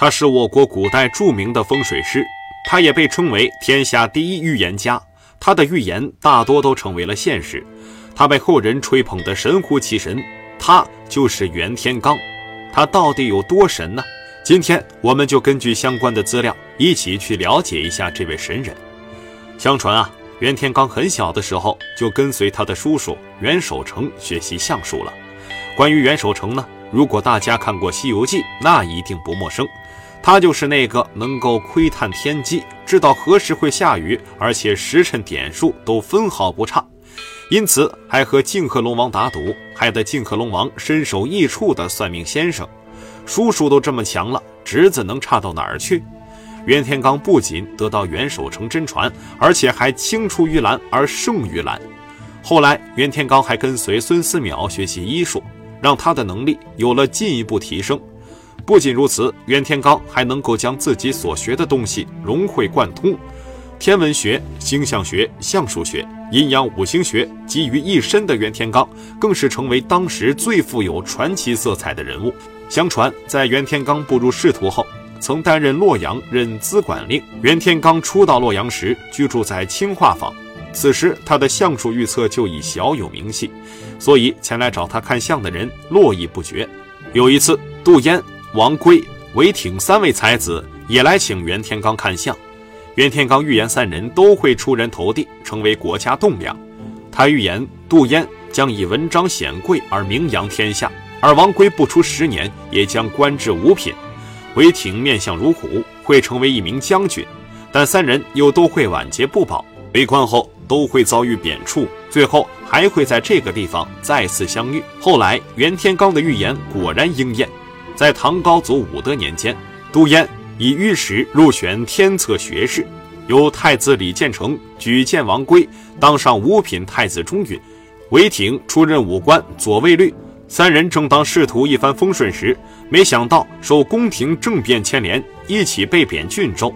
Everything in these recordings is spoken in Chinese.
他是我国古代著名的风水师，他也被称为天下第一预言家。他的预言大多都成为了现实，他被后人吹捧得神乎其神。他就是袁天罡，他到底有多神呢？今天我们就根据相关的资料，一起去了解一下这位神人。相传啊，袁天罡很小的时候就跟随他的叔叔袁守诚学习相术了。关于袁守诚呢，如果大家看过《西游记》，那一定不陌生。他就是那个能够窥探天机，知道何时会下雨，而且时辰点数都分毫不差。因此，还和泾河龙王打赌，害得泾河龙王身首异处的算命先生，叔叔都这么强了，侄子能差到哪儿去？袁天罡不仅得到袁守诚真传，而且还青出于蓝而胜于蓝。后来，袁天罡还跟随孙思邈学习医术，让他的能力有了进一步提升。不仅如此，袁天罡还能够将自己所学的东西融会贯通。天文学、星象学、相术学、阴阳五行学集于一身的袁天罡，更是成为当时最富有传奇色彩的人物。相传，在袁天罡步入仕途后，曾担任洛阳任资管令。袁天罡初到洛阳时，居住在清化坊，此时他的相术预测就已小有名气，所以前来找他看相的人络绎不绝。有一次，杜淹、王圭、韦挺三位才子也来请袁天罡看相。袁天罡预言三人都会出人头地，成为国家栋梁。他预言杜淹将以文章显贵而名扬天下，而王圭不出十年也将官至五品。韦挺面相如虎，会成为一名将军，但三人又都会晚节不保，为官后都会遭遇贬黜，最后还会在这个地方再次相遇。后来袁天罡的预言果然应验，在唐高祖武德年间，杜淹。以御史入选天策学士，由太子李建成举荐王圭当上五品太子中允，韦挺出任武官左卫律。三人正当仕途一帆风顺时，没想到受宫廷政变牵连，一起被贬郡州。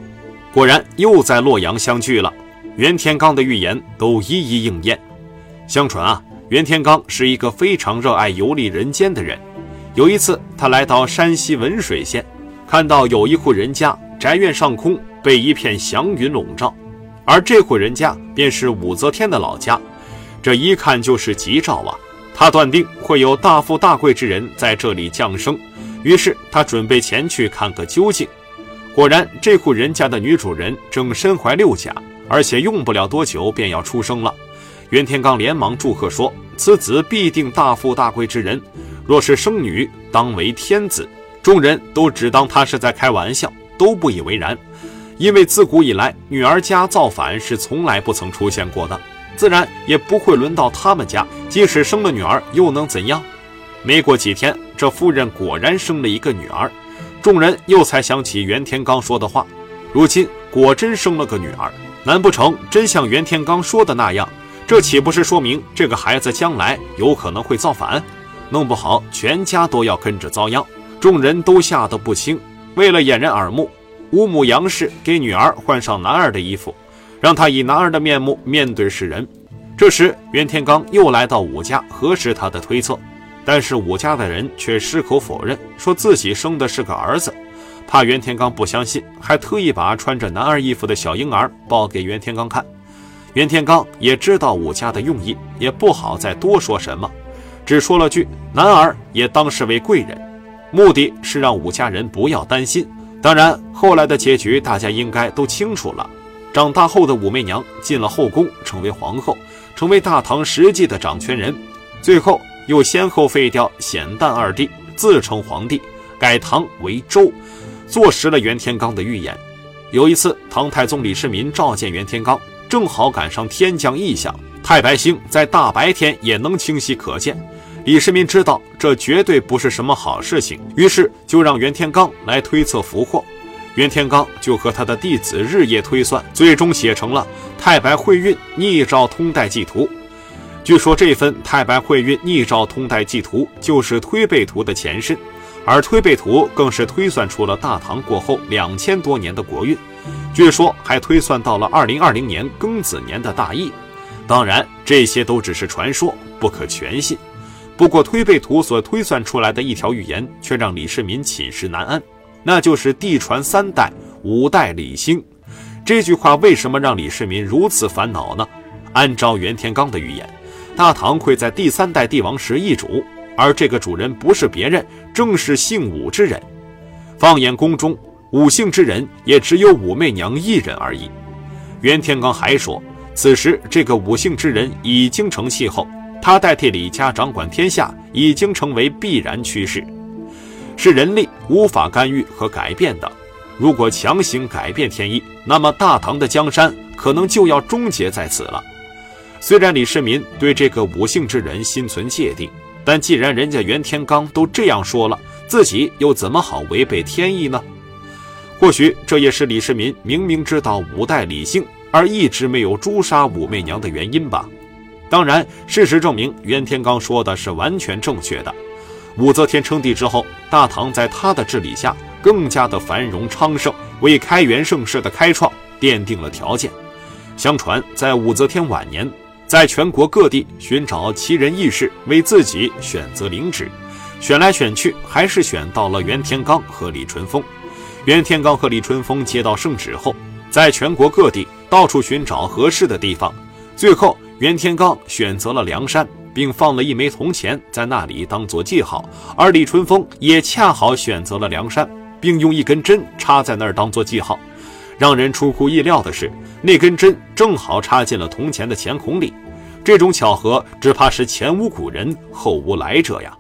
果然又在洛阳相聚了。袁天罡的预言都一一应验。相传啊，袁天罡是一个非常热爱游历人间的人。有一次，他来到山西文水县。看到有一户人家宅院上空被一片祥云笼罩，而这户人家便是武则天的老家，这一看就是吉兆啊！他断定会有大富大贵之人在这里降生，于是他准备前去看个究竟。果然，这户人家的女主人正身怀六甲，而且用不了多久便要出生了。袁天罡连忙祝贺说：“此子必定大富大贵之人，若是生女，当为天子。”众人都只当他是在开玩笑，都不以为然，因为自古以来女儿家造反是从来不曾出现过的，自然也不会轮到他们家。即使生了女儿，又能怎样？没过几天，这夫人果然生了一个女儿，众人又才想起袁天罡说的话，如今果真生了个女儿，难不成真像袁天罡说的那样？这岂不是说明这个孩子将来有可能会造反？弄不好全家都要跟着遭殃。众人都吓得不轻，为了掩人耳目，吴母杨氏给女儿换上男儿的衣服，让她以男儿的面目面对世人。这时，袁天罡又来到武家核实他的推测，但是武家的人却矢口否认，说自己生的是个儿子。怕袁天罡不相信，还特意把穿着男儿衣服的小婴儿抱给袁天罡看。袁天罡也知道武家的用意，也不好再多说什么，只说了句：“男儿也当是为贵人。”目的是让武家人不要担心。当然，后来的结局大家应该都清楚了。长大后的武媚娘进了后宫，成为皇后，成为大唐实际的掌权人。最后又先后废掉显旦二帝，自称皇帝，改唐为周，坐实了袁天罡的预言。有一次，唐太宗李世民召见袁天罡，正好赶上天降异象，太白星在大白天也能清晰可见。李世民知道这绝对不是什么好事情，于是就让袁天罡来推测福祸。袁天罡就和他的弟子日夜推算，最终写成了《太白会运逆照通代记图》。据说这份《太白会运逆照通代记图》就是推背图的前身，而推背图更是推算出了大唐过后两千多年的国运。据说还推算到了二零二零年庚子年的大疫。当然，这些都只是传说，不可全信。不过，推背图所推算出来的一条预言，却让李世民寝食难安。那就是地传三代，五代李兴。这句话为什么让李世民如此烦恼呢？按照袁天罡的预言，大唐会在第三代帝王时易主，而这个主人不是别人，正是姓武之人。放眼宫中，武姓之人也只有武媚娘一人而已。袁天罡还说，此时这个武姓之人已经成气候，他代替李家掌管天下，已经成为必然趋势，是人力无法干预和改变的。如果强行改变天意，那么大唐的江山可能就要终结在此了。虽然李世民对这个武姓之人心存芥蒂，但既然人家袁天罡都这样说了，自己又怎么好违背天意呢？或许这也是李世民明明知道五代李姓，而一直没有诛杀武媚娘的原因吧。当然，事实证明袁天罡说的是完全正确的。武则天称帝之后，大唐在他的治理下更加的繁荣昌盛，为开元盛世的开创奠定了条件。相传，在武则天晚年。在全国各地寻找奇人异士为自己选择领旨，选来选去还是选到了袁天罡和李淳风。袁天罡和李淳风接到圣旨后，在全国各地到处寻找合适的地方，最后袁天罡选择了梁山，并放了一枚铜钱在那里当做记号，而李淳风也恰好选择了梁山，并用一根针插在那儿当做记号。让人出乎意料的是，那根针正好插进了铜钱的钱孔里。这种巧合只怕是前无古人后无来者呀！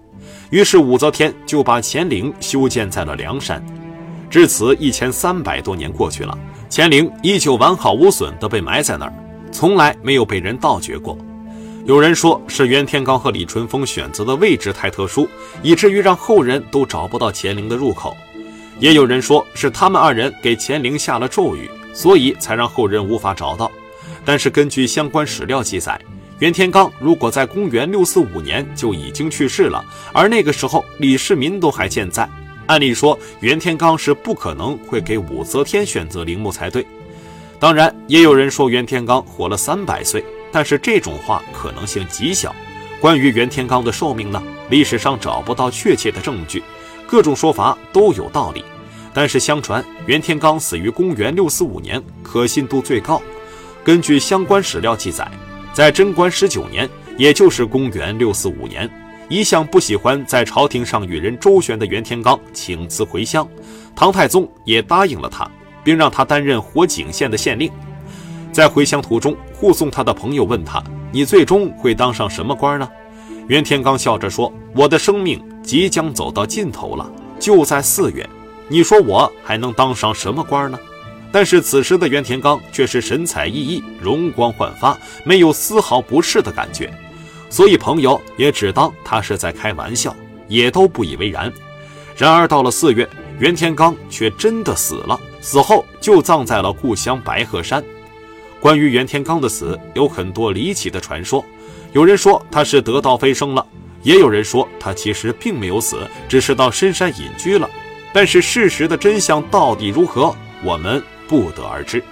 于是武则天就把乾陵修建在了梁山。至此，一千三百多年过去了，乾陵依旧完好无损地被埋在那儿，从来没有被人盗掘过。有人说是袁天罡和李淳风选择的位置太特殊，以至于让后人都找不到乾陵的入口；也有人说是他们二人给乾陵下了咒语，所以才让后人无法找到。但是根据相关史料记载，袁天罡如果在公元六四五年就已经去世了，而那个时候李世民都还健在，按理说袁天罡是不可能会给武则天选择陵墓才对。当然，也有人说袁天罡活了三百岁，但是这种话可能性极小。关于袁天罡的寿命呢，历史上找不到确切的证据，各种说法都有道理。但是相传袁天罡死于公元六四五年，可信度最高。根据相关史料记载。在贞观十九年，也就是公元六四五年，一向不喜欢在朝廷上与人周旋的袁天罡请辞回乡，唐太宗也答应了他，并让他担任火井县的县令。在回乡途中，护送他的朋友问他：“你最终会当上什么官呢？”袁天罡笑着说：“我的生命即将走到尽头了，就在四月，你说我还能当上什么官呢？”但是此时的袁天罡却是神采奕奕、容光焕发，没有丝毫不适的感觉，所以朋友也只当他是在开玩笑，也都不以为然。然而到了四月，袁天罡却真的死了，死后就葬在了故乡白鹤山。关于袁天罡的死，有很多离奇的传说，有人说他是得道飞升了，也有人说他其实并没有死，只是到深山隐居了。但是事实的真相到底如何，我们？不得而知。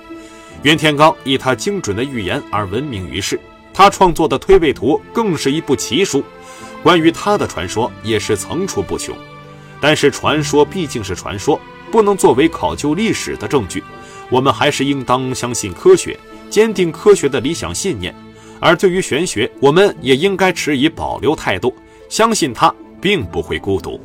袁天罡以他精准的预言而闻名于世，他创作的《推背图》更是一部奇书，关于他的传说也是层出不穷。但是传说毕竟是传说，不能作为考究历史的证据。我们还是应当相信科学，坚定科学的理想信念。而对于玄学，我们也应该持以保留态度，相信它并不会孤独。